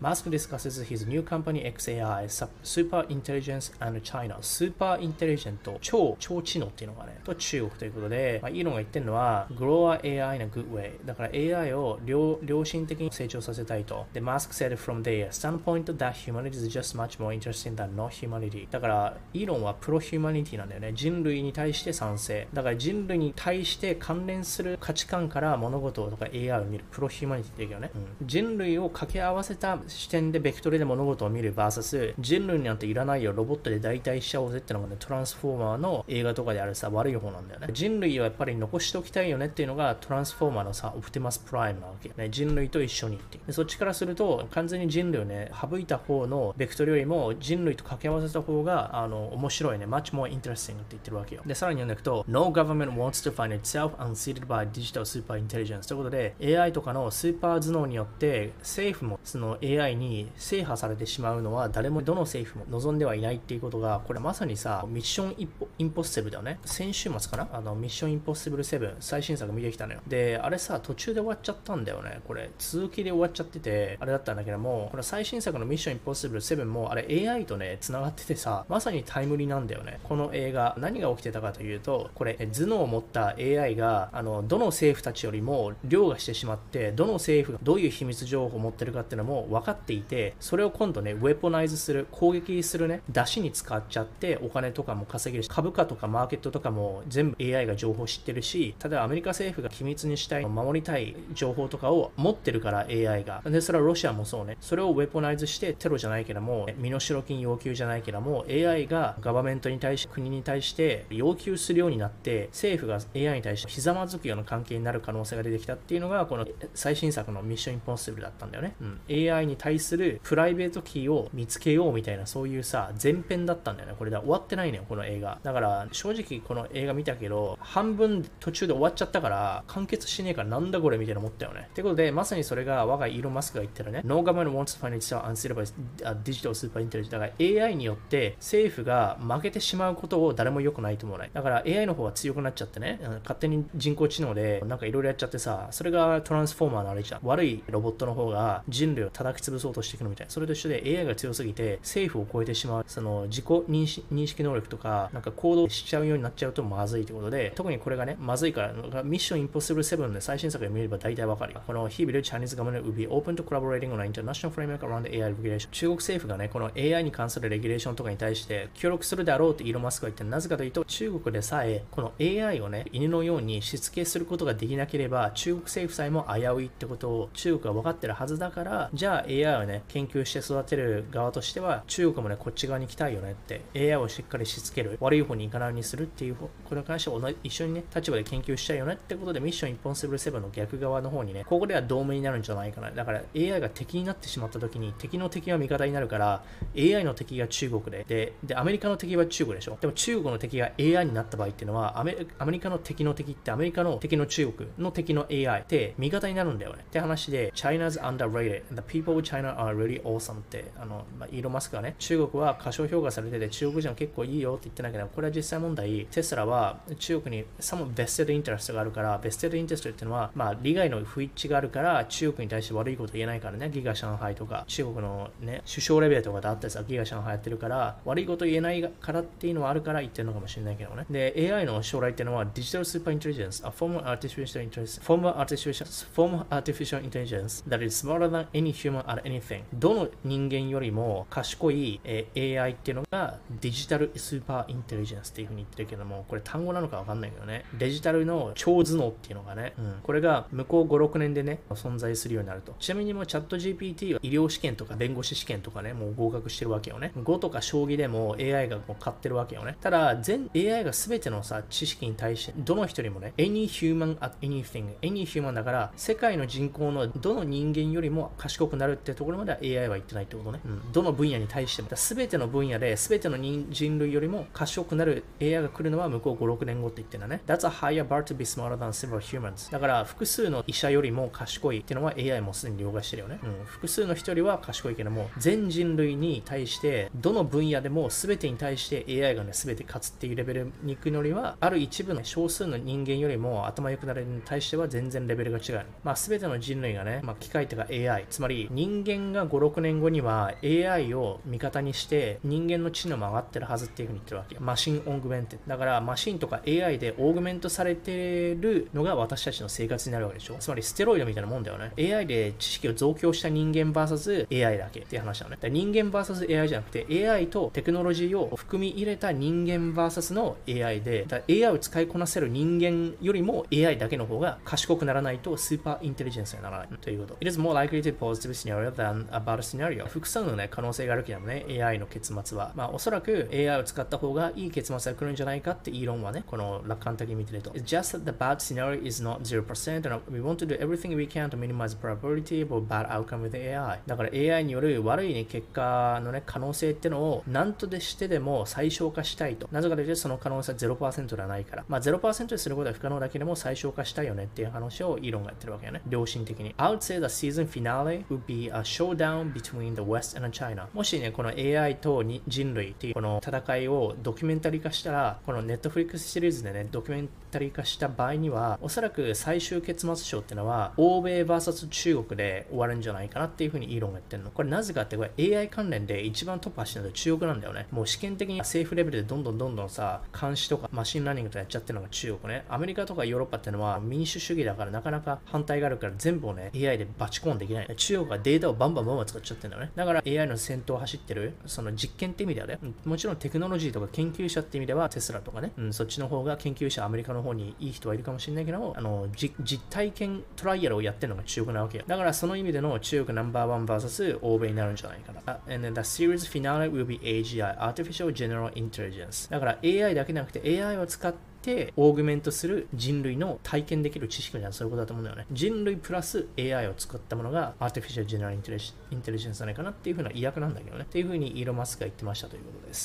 Musk discusses his new company xAI, Super Intelligence and China. super intelligent、超、超知能っていうのがね、と中国ということで、まあ、イーロンが言ってるのは、Grow AI in a good way。だから AI を良良心的に成長させたいと。で、Musk said from their standpoint that humanity is just much more interesting than not humanity。だから、イーロンは pro-humanity なんだよね。人類に対して賛成。だから人類に対して関連する価値観から物事とか AI を見る。 pro-humanity って言うけどね、うん。人類を掛け合わせた視点でベクトルで物事を見る VS 人類なんていらないよ、ロボットで代替しちゃおうぜってのがね、トランスフォーマーの映画とかであるさ、悪い方なんだよね。人類をやっぱり残しておきたいよねっていうのがトランスフォーマーのさ、オプティマスプライムなわけ。ね、人類と一緒にってでそっちからすると、完全に人類をね、省いた方のベクトルよりも人類と掛け合わせた方が、あの、面白いね、much more interesting って言ってるわけよ。で、さらに読んでいくと、No government wants to find itself unseated by digital super intelligence ということで、AI とかのスーパー頭脳によって政府もその AI に制覇されてしまうのは誰もどの政府も望んではいないっていうことがこれまさにさミッションインポッシブルだよね。先週末かな？あのミッションインポッシブル7最新作見てきたのよ。であれさ途中で終わっちゃったんだよね。これ続きで終わっちゃっててあれだったんだけどもこれ最新作のミッションインポッシブル7もあれ AI とね繋がっててさまさにタイムリーなんだよね。この映画何が起きてたかというとこれ頭脳を持った AI があのどの政府たちよりも凌駕してしまってどの政府がどういう秘密情報を持ってるかっていうのも分かっていてそれを今度ねウェポナイズする攻撃するね出しに使っちゃってお金とかも稼げるし株価とかマーケットとかも全部 AI が情報知ってるし例えばアメリカ政府が機密にしたい守りたい情報とかを持ってるから AI が。でそれはロシアもそうね。それをウェポナイズしてテロじゃないけども身代金要求じゃないけども AI が government に対して国に対して要求するようになって政府が AI に対してひざまずくような関係になる可能性が出てきたっていうのがこの最新作のミッションインポッシブルだったんだよね、うん、AI に対する private key を見つけようみたいなそういうさ前編だったんだよね。これで終わってないのよこの映画。だから正直この映画見たけど半分途中で終わっちゃったから完結しねえからなんだこれみたいな思ったよね。ってことでまさにそれが我がイーロン・マスクが言ってるね。No government wants to find itself unsuitable digital super intelligence だから AI によって政府が負けてしまうことを誰も良くないと思うねだから AI の方が強くなっちゃってね。勝手に人工知能でなんかいろいろやっちゃってさそれがトランスフォーマーのあれじゃん。悪いロボットの方が人類を叩き潰そうとしていくのみたいな。それと一緒で AI が強すぎて政府を超えてしまうその自己認識能力とかなんか行動しちゃうようになっちゃうとまずいということで特にこれがねまずいからミッションインポッシブル7で最新作で見れば大体わかる。よこの He will Chinese government will be open to collaborating on an international framework around AI regulation 中国政府がねこの AI に関するレギュレーションとかに対して協力するであろうとイーロン・マスクが言ってなぜかというと中国でさえこの AI をね犬のようにしつけすることができなければ中国政府さえも危ういってことを中国は分かってるはずだからじゃあ AI AI をね研究して育てる側としては中国もねこっち側に来たいよねって AI をしっかりしつける悪い方に行かないようにするっていうこれに関しては一緒にね立場で研究したいよねってことでミッション一本セブルセブンの逆側の方にねここでは同盟になるんじゃないかな。だから AI が敵になってしまった時に敵の敵は味方になるから AI の敵が中国でででアメリカの敵は中国でしょ。でも中国の敵が AI になった場合っていうのはアメアメリカの敵の敵ってアメリカの敵の中国の敵の AI って味方になるんだよね。って話で China's underrated the people of China are really awesome ってあの、まあ、イーロン・マスクがね中国は過小評価されてて中国人は結構いいよって言ってないけどこれは実際問題テスラは中国に some vested interest があるから vested interest っていうのはまあ利害の不一致があるから中国に対して悪いこと言えないからねギガ上海とか中国のね首相レベルとかであってさギガ上海やってるから悪いこと言えないからっていうのはあるから言ってるのかもしれないけどね。で AI の将来っていうのはデジタルスーパーインテリジェンス a form of artificial intelligence form of artificial form of artificial intelligence that is smarter than any human at anything どの人間よりも賢い、えー、AI っていうのがデジタルスーパーインテリジェンスっていうふうに言ってるけどもこれ単語なのかわかんないけどね。デジタルの超頭脳っていうのがね、うん、これが向こう5、6年でね存在するようになると。ちなみにもチャット GPT は医療試験とか弁護士試験とかねもう合格してるわけよね。5とか将棋でも AI がもう買ってるわけよね。ただ全 AI が全てのさ知識に対してどの人にもね any human at anything any human だから世界の人口のどの人間よりも賢くなるってところまでは AI は言ってないってことね、うん、どの分野に対しても。全ての分野で全ての人類よりも賢くなる AI が来るのは向こう5、6年後って言ってるんだね。That's a higher bar to be smarter than several humans. だから複数の医者よりも賢いっていうのは AI もすでに了解してるよね、うん、複数の人よりは賢いけども全人類に対してどの分野でも全てに対して AI がね全て勝つっていうレベルに行くのにはある一部の少数の人間よりも頭良くなるに対しては全然レベルが違う、まあ、全ての人類がね、まあ、機械とか AI つまり人人間が5、6年後には AI を味方にして人間の知能も上がってるはずっていうふうに言ってるわけ。マシンオーグメンテだからマシンとか AI でオーグメントされてるのが私たちの生活になるわけでしょ。つまりステロイドみたいなもんだよね。AI で知識を増強した人間 VSAI だけっていう話なのね。人間 VSAI じゃなくて AI とテクノロジーを含み入れた人間 VS の AI で、AI を使いこなせる人間よりも AI だけの方が賢くならないとスーパーインテリジェンスにならないということ。It is more likely to positive scenario than a bad scenario. 複数の、ね、可能性があるけどね、AI の結末は。まあ、おそらく AI を使った方がいい結末が来るんじゃないかってイーロンはね、この楽観的に見てると。It's just that the bad scenario is not 0% and we want to do everything we can to minimize the probability of a bad outcome with AI. だから AI による悪い、ね、結果のね、可能性ってのを何とでしてでも最小化したいと。なぜかというとその可能性は0%ではないから。まあ0%にすることは不可能だけでも最小化したいよねっていう話をイーロンがやってるわけよね。良心的に。I would say the season finale would be a showdown between the West and China. もしね、この AI と人類っていうこの戦いをドキュメンタリー化したら、この Netflix シリーズでね、ドキュメンタリー化した場合には、おそらく最終結末章っていうのは、欧米 VS 中国で終わるんじゃないかなっていうふうにイーロンが言ってるの。これなぜかってこれ AI 関連で一番突破してるのは中国なんだよね。もう試験的に政府レベルでどんどんどんどんさ、監視とか machine learning とやっちゃってるのが中国ね。アメリカとかヨーロッパっていうのは民主主義だからなかなか反対があるから全部をね、AI でバチコーンできない。中国はデータをバンバンバンバン使っちゃってんだよね。だから AI の先頭を走ってる、その実験って意味ではね、もちろんテクノロジーとか研究者って意味ではテスラとかね、うん、そっちの方が研究者アメリカの方にいい人はいるかもしれないけど、あの、実体験トライアルをやってるのが中国なわけよ。だからその意味での中国ナンバーワン VS 欧米になるんじゃないかな。and then the series finale will be AGI, Artificial General Intelligence. だから AI だけじゃなくて AI を使ってて、オーグメントする人類の体験できる知識みたいなそういうことだと思うんだよね。人類プラス AI を作ったものがアーティフィシャルジェネラルインテリジェンスじゃないかなっていうふうな意訳なんだけどね。っていうふうにイーロン・マスクが言ってましたということです。